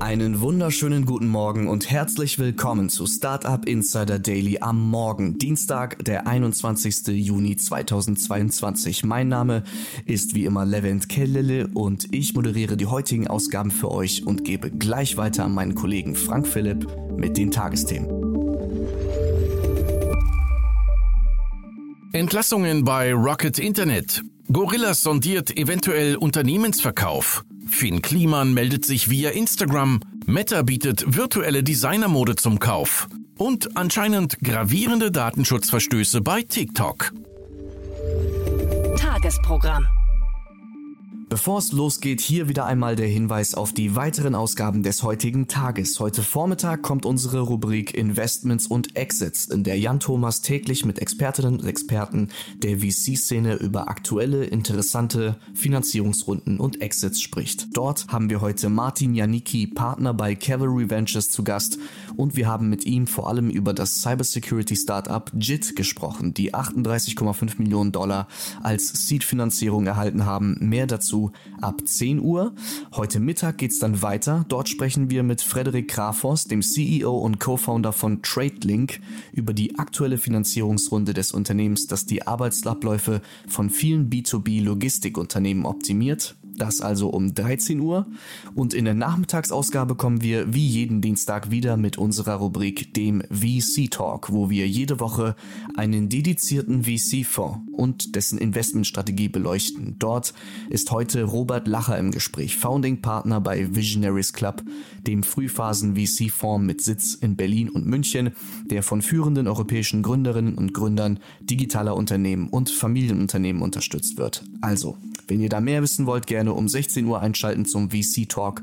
Einen wunderschönen guten Morgen und herzlich willkommen zu Startup Insider Daily am Morgen, Dienstag, der 21. Juni 2022. Mein Name ist wie immer Levent Kellele und ich moderiere die heutigen Ausgaben für euch und gebe gleich weiter an meinen Kollegen Frank Philipp mit den Tagesthemen. Entlassungen bei Rocket Internet. Gorillas sondiert eventuell Unternehmensverkauf. Finn Kliman meldet sich via Instagram. Meta bietet virtuelle Designermode zum Kauf. Und anscheinend gravierende Datenschutzverstöße bei TikTok. Tagesprogramm. Bevor es losgeht, hier wieder einmal der Hinweis auf die weiteren Ausgaben des heutigen Tages. Heute Vormittag kommt unsere Rubrik Investments und Exits, in der Jan Thomas täglich mit Expertinnen und Experten der VC-Szene über aktuelle, interessante Finanzierungsrunden und Exits spricht. Dort haben wir heute Martin Janicki, Partner bei Cavalry Ventures zu Gast und wir haben mit ihm vor allem über das Cybersecurity-Startup JIT gesprochen, die 38,5 Millionen Dollar als Seed-Finanzierung erhalten haben. Mehr dazu ab 10 Uhr. Heute Mittag geht's dann weiter. Dort sprechen wir mit Frederik Grafos, dem CEO und Co-Founder von TradeLink, über die aktuelle Finanzierungsrunde des Unternehmens, das die Arbeitsabläufe von vielen B2B-Logistikunternehmen optimiert. Das also um 13 Uhr. Und in der Nachmittagsausgabe kommen wir wie jeden Dienstag wieder mit unserer Rubrik dem VC Talk, wo wir jede Woche einen dedizierten VC-Fonds und dessen Investmentstrategie beleuchten. Dort ist heute Robert Lacher im Gespräch, Founding Partner bei Visionaries Club, dem Frühphasen-VC-Fonds mit Sitz in Berlin und München, der von führenden europäischen Gründerinnen und Gründern digitaler Unternehmen und Familienunternehmen unterstützt wird. Also, wenn ihr da mehr wissen wollt, gerne um 16 Uhr einschalten zum VC Talk.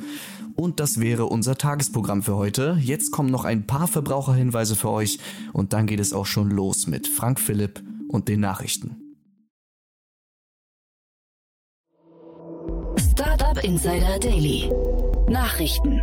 Und das wäre unser Tagesprogramm für heute. Jetzt kommen noch ein paar Verbraucherhinweise für euch und dann geht es auch schon los mit Frank Philipp und den Nachrichten. Startup Insider Daily. Nachrichten.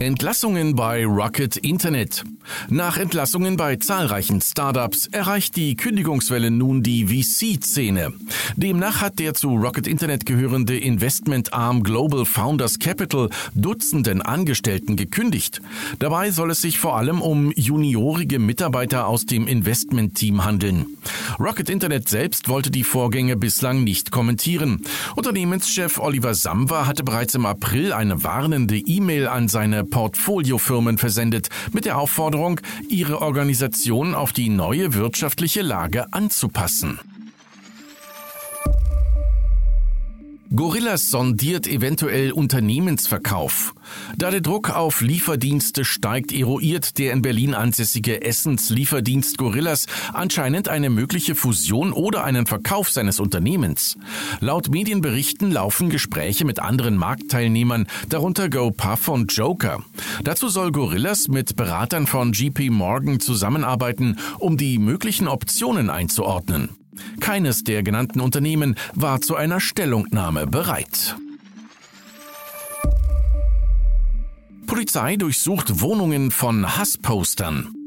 Entlassungen bei Rocket Internet. Nach Entlassungen bei zahlreichen Startups erreicht die Kündigungswelle nun die VC-Szene. Demnach hat der zu Rocket Internet gehörende Investmentarm Global Founders Capital Dutzenden Angestellten gekündigt. Dabei soll es sich vor allem um juniorige Mitarbeiter aus dem Investmentteam handeln. Rocket Internet selbst wollte die Vorgänge bislang nicht kommentieren. Unternehmenschef Oliver Samwer hatte bereits im April eine warnende E-Mail an seine Portfoliofirmen versendet mit der Aufforderung, ihre Organisation auf die neue wirtschaftliche Lage anzupassen. Gorillas sondiert eventuell Unternehmensverkauf. Da der Druck auf Lieferdienste steigt, eruiert der in Berlin ansässige Essenslieferdienst Gorillas anscheinend eine mögliche Fusion oder einen Verkauf seines Unternehmens. Laut Medienberichten laufen Gespräche mit anderen Marktteilnehmern, darunter GoPuff und Joker. Dazu soll Gorillas mit Beratern von GP Morgan zusammenarbeiten, um die möglichen Optionen einzuordnen. Keines der genannten Unternehmen war zu einer Stellungnahme bereit. Polizei durchsucht Wohnungen von Hasspostern.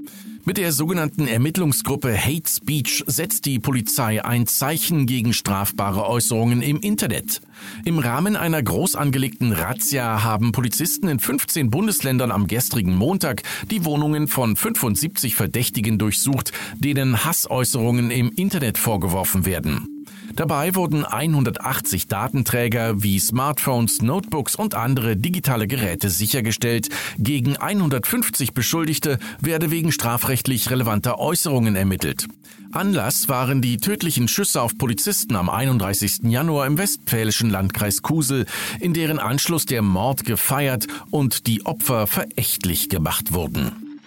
Mit der sogenannten Ermittlungsgruppe Hate Speech setzt die Polizei ein Zeichen gegen strafbare Äußerungen im Internet. Im Rahmen einer groß angelegten Razzia haben Polizisten in 15 Bundesländern am gestrigen Montag die Wohnungen von 75 Verdächtigen durchsucht, denen Hassäußerungen im Internet vorgeworfen werden. Dabei wurden 180 Datenträger wie Smartphones, Notebooks und andere digitale Geräte sichergestellt. Gegen 150 Beschuldigte werde wegen strafrechtlich relevanter Äußerungen ermittelt. Anlass waren die tödlichen Schüsse auf Polizisten am 31. Januar im westfälischen Landkreis Kusel, in deren Anschluss der Mord gefeiert und die Opfer verächtlich gemacht wurden.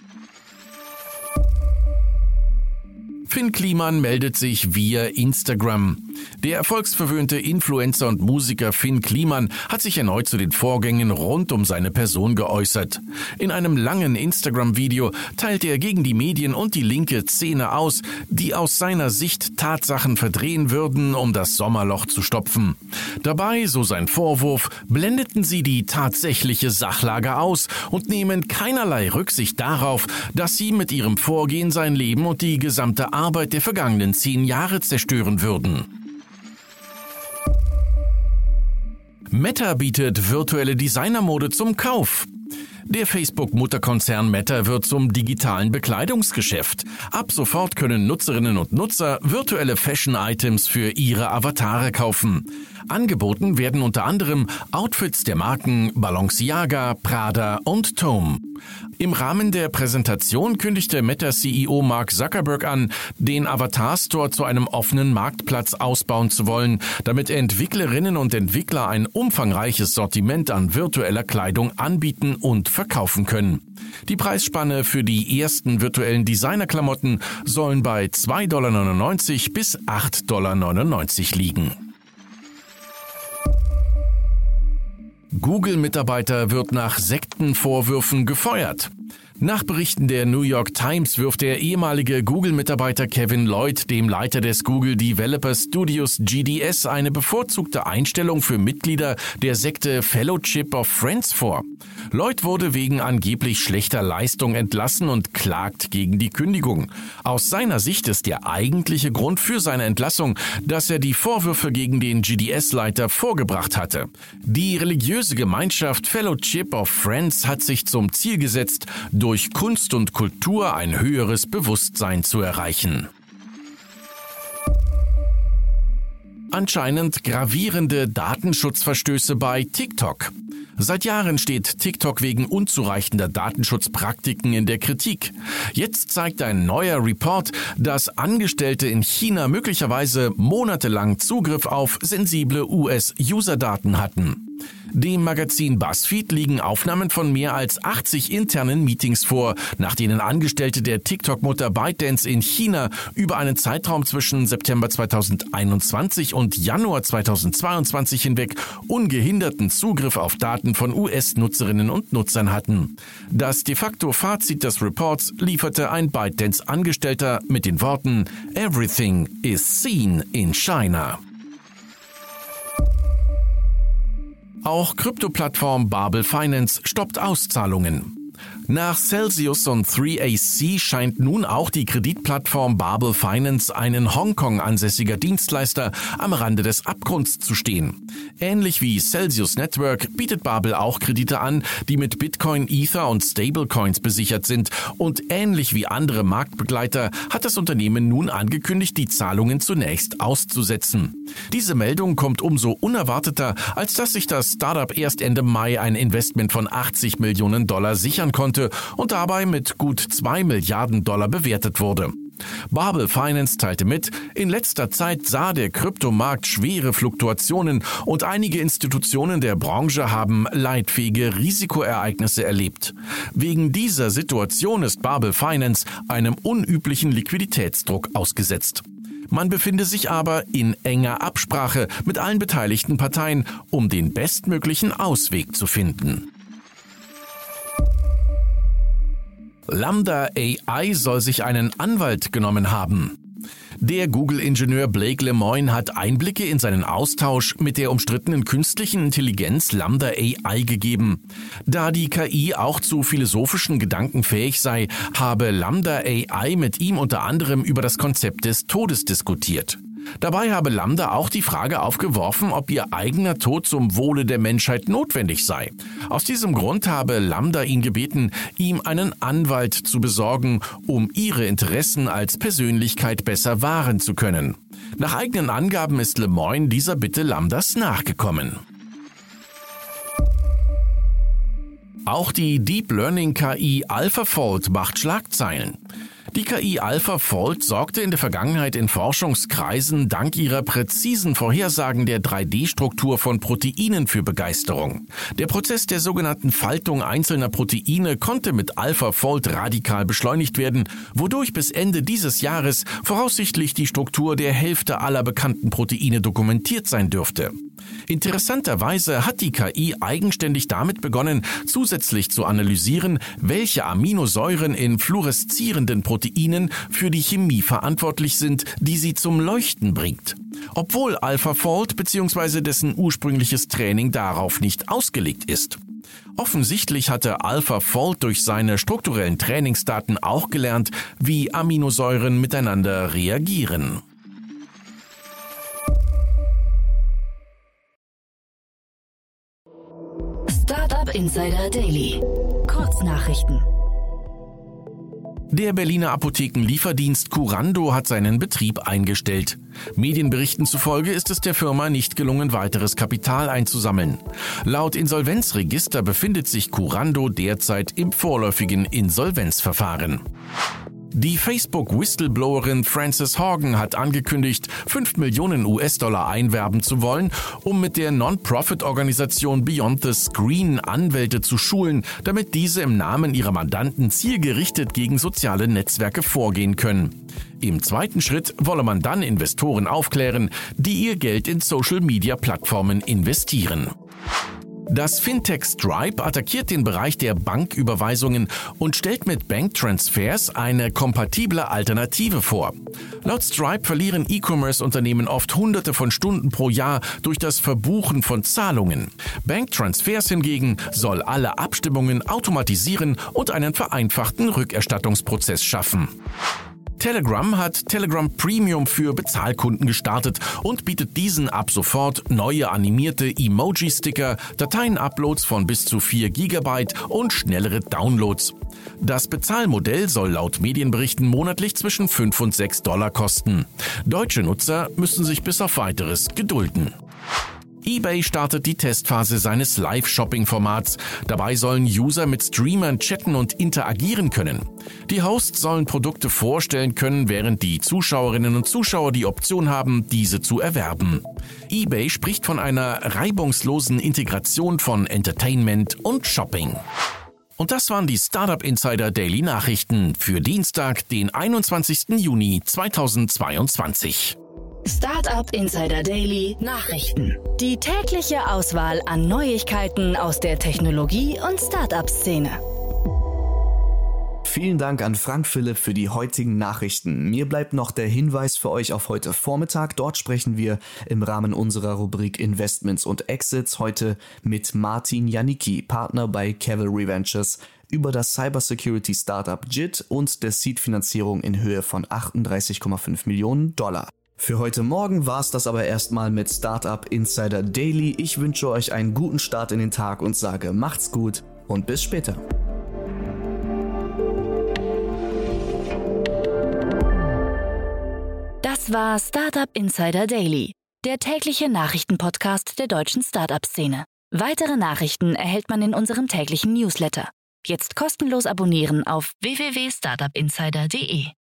Finn Kliman meldet sich via Instagram. Der erfolgsverwöhnte Influencer und Musiker Finn Kliman hat sich erneut zu den Vorgängen rund um seine Person geäußert. In einem langen Instagram-Video teilt er gegen die Medien und die linke Szene aus, die aus seiner Sicht Tatsachen verdrehen würden, um das Sommerloch zu stopfen. Dabei, so sein Vorwurf, blendeten sie die tatsächliche Sachlage aus und nehmen keinerlei Rücksicht darauf, dass sie mit ihrem Vorgehen sein Leben und die gesamte Arbeit der vergangenen zehn Jahre zerstören würden. Meta bietet virtuelle Designermode zum Kauf. Der Facebook-Mutterkonzern Meta wird zum digitalen Bekleidungsgeschäft. Ab sofort können Nutzerinnen und Nutzer virtuelle Fashion-Items für ihre Avatare kaufen. Angeboten werden unter anderem Outfits der Marken Balenciaga, Prada und Tome. Im Rahmen der Präsentation kündigte Meta-CEO Mark Zuckerberg an, den Avatar Store zu einem offenen Marktplatz ausbauen zu wollen, damit Entwicklerinnen und Entwickler ein umfangreiches Sortiment an virtueller Kleidung anbieten und verkaufen können. Die Preisspanne für die ersten virtuellen Designerklamotten sollen bei 2,99 Dollar bis 8,99 Dollar liegen. Google-Mitarbeiter wird nach Sektenvorwürfen gefeuert. Nach Berichten der New York Times wirft der ehemalige Google-Mitarbeiter Kevin Lloyd dem Leiter des Google Developer Studios GDS eine bevorzugte Einstellung für Mitglieder der Sekte Fellowship of Friends vor. Lloyd wurde wegen angeblich schlechter Leistung entlassen und klagt gegen die Kündigung. Aus seiner Sicht ist der eigentliche Grund für seine Entlassung, dass er die Vorwürfe gegen den GDS-Leiter vorgebracht hatte. Die religiöse Gemeinschaft Fellowship of Friends hat sich zum Ziel gesetzt, durch Kunst und Kultur ein höheres Bewusstsein zu erreichen. Anscheinend gravierende Datenschutzverstöße bei TikTok. Seit Jahren steht TikTok wegen unzureichender Datenschutzpraktiken in der Kritik. Jetzt zeigt ein neuer Report, dass Angestellte in China möglicherweise monatelang Zugriff auf sensible US-User-Daten hatten. Dem Magazin BuzzFeed liegen Aufnahmen von mehr als 80 internen Meetings vor, nach denen Angestellte der TikTok-Mutter ByteDance in China über einen Zeitraum zwischen September 2021 und Januar 2022 hinweg ungehinderten Zugriff auf Daten von US-Nutzerinnen und Nutzern hatten. Das de facto Fazit des Reports lieferte ein ByteDance-Angestellter mit den Worten Everything is seen in China. Auch Krypto-Plattform Babel Finance stoppt Auszahlungen. Nach Celsius und 3AC scheint nun auch die Kreditplattform Babel Finance, einen Hongkong ansässiger Dienstleister, am Rande des Abgrunds zu stehen. Ähnlich wie Celsius Network bietet Babel auch Kredite an, die mit Bitcoin, Ether und Stablecoins besichert sind. Und ähnlich wie andere Marktbegleiter hat das Unternehmen nun angekündigt, die Zahlungen zunächst auszusetzen. Diese Meldung kommt umso unerwarteter, als dass sich das Startup erst Ende Mai ein Investment von 80 Millionen Dollar sichern konnte konnte und dabei mit gut 2 Milliarden Dollar bewertet wurde. Babel Finance teilte mit, in letzter Zeit sah der Kryptomarkt schwere Fluktuationen und einige Institutionen der Branche haben leidfähige Risikoereignisse erlebt. Wegen dieser Situation ist Babel Finance einem unüblichen Liquiditätsdruck ausgesetzt. Man befinde sich aber in enger Absprache mit allen beteiligten Parteien, um den bestmöglichen Ausweg zu finden. Lambda AI soll sich einen Anwalt genommen haben. Der Google-Ingenieur Blake Lemoine hat Einblicke in seinen Austausch mit der umstrittenen künstlichen Intelligenz Lambda AI gegeben. Da die KI auch zu philosophischen Gedanken fähig sei, habe Lambda AI mit ihm unter anderem über das Konzept des Todes diskutiert. Dabei habe Lambda auch die Frage aufgeworfen, ob ihr eigener Tod zum Wohle der Menschheit notwendig sei. Aus diesem Grund habe Lambda ihn gebeten, ihm einen Anwalt zu besorgen, um ihre Interessen als Persönlichkeit besser wahren zu können. Nach eigenen Angaben ist Lemoyne dieser Bitte Lambdas nachgekommen. Auch die Deep Learning KI AlphaFold macht Schlagzeilen. Die KI AlphaFold sorgte in der Vergangenheit in Forschungskreisen dank ihrer präzisen Vorhersagen der 3D-Struktur von Proteinen für Begeisterung. Der Prozess der sogenannten Faltung einzelner Proteine konnte mit AlphaFold radikal beschleunigt werden, wodurch bis Ende dieses Jahres voraussichtlich die Struktur der Hälfte aller bekannten Proteine dokumentiert sein dürfte. Interessanterweise hat die KI eigenständig damit begonnen, zusätzlich zu analysieren, welche Aminosäuren in fluoreszierenden Proteinen für die Chemie verantwortlich sind, die sie zum Leuchten bringt. Obwohl AlphaFold bzw. dessen ursprüngliches Training darauf nicht ausgelegt ist. Offensichtlich hatte AlphaFold durch seine strukturellen Trainingsdaten auch gelernt, wie Aminosäuren miteinander reagieren. Startup Insider Daily. Kurznachrichten. Der Berliner Apothekenlieferdienst Curando hat seinen Betrieb eingestellt. Medienberichten zufolge ist es der Firma nicht gelungen, weiteres Kapital einzusammeln. Laut Insolvenzregister befindet sich Curando derzeit im vorläufigen Insolvenzverfahren. Die Facebook-Whistleblowerin Frances Horgan hat angekündigt, 5 Millionen US-Dollar einwerben zu wollen, um mit der Non-Profit-Organisation Beyond the Screen Anwälte zu schulen, damit diese im Namen ihrer Mandanten zielgerichtet gegen soziale Netzwerke vorgehen können. Im zweiten Schritt wolle man dann Investoren aufklären, die ihr Geld in Social-Media-Plattformen investieren. Das Fintech Stripe attackiert den Bereich der Banküberweisungen und stellt mit Banktransfers eine kompatible Alternative vor. Laut Stripe verlieren E-Commerce-Unternehmen oft Hunderte von Stunden pro Jahr durch das Verbuchen von Zahlungen. Banktransfers hingegen soll alle Abstimmungen automatisieren und einen vereinfachten Rückerstattungsprozess schaffen. Telegram hat Telegram Premium für Bezahlkunden gestartet und bietet diesen ab sofort neue animierte Emoji-Sticker, Dateien-Uploads von bis zu 4 GB und schnellere Downloads. Das Bezahlmodell soll laut Medienberichten monatlich zwischen 5 und 6 Dollar kosten. Deutsche Nutzer müssen sich bis auf weiteres gedulden eBay startet die Testphase seines Live-Shopping-Formats. Dabei sollen User mit Streamern chatten und interagieren können. Die Hosts sollen Produkte vorstellen können, während die Zuschauerinnen und Zuschauer die Option haben, diese zu erwerben. eBay spricht von einer reibungslosen Integration von Entertainment und Shopping. Und das waren die Startup Insider Daily Nachrichten für Dienstag, den 21. Juni 2022. Startup Insider Daily Nachrichten. Die tägliche Auswahl an Neuigkeiten aus der Technologie- und Startup-Szene. Vielen Dank an Frank Philipp für die heutigen Nachrichten. Mir bleibt noch der Hinweis für euch auf heute Vormittag. Dort sprechen wir im Rahmen unserer Rubrik Investments und Exits heute mit Martin Janicki, Partner bei Cavalry Ventures, über das Cybersecurity Startup JIT und der Seed-Finanzierung in Höhe von 38,5 Millionen Dollar. Für heute Morgen war es das aber erstmal mit Startup Insider Daily. Ich wünsche euch einen guten Start in den Tag und sage macht's gut und bis später. Das war Startup Insider Daily, der tägliche Nachrichtenpodcast der deutschen Startup-Szene. Weitere Nachrichten erhält man in unserem täglichen Newsletter. Jetzt kostenlos abonnieren auf www.startupinsider.de.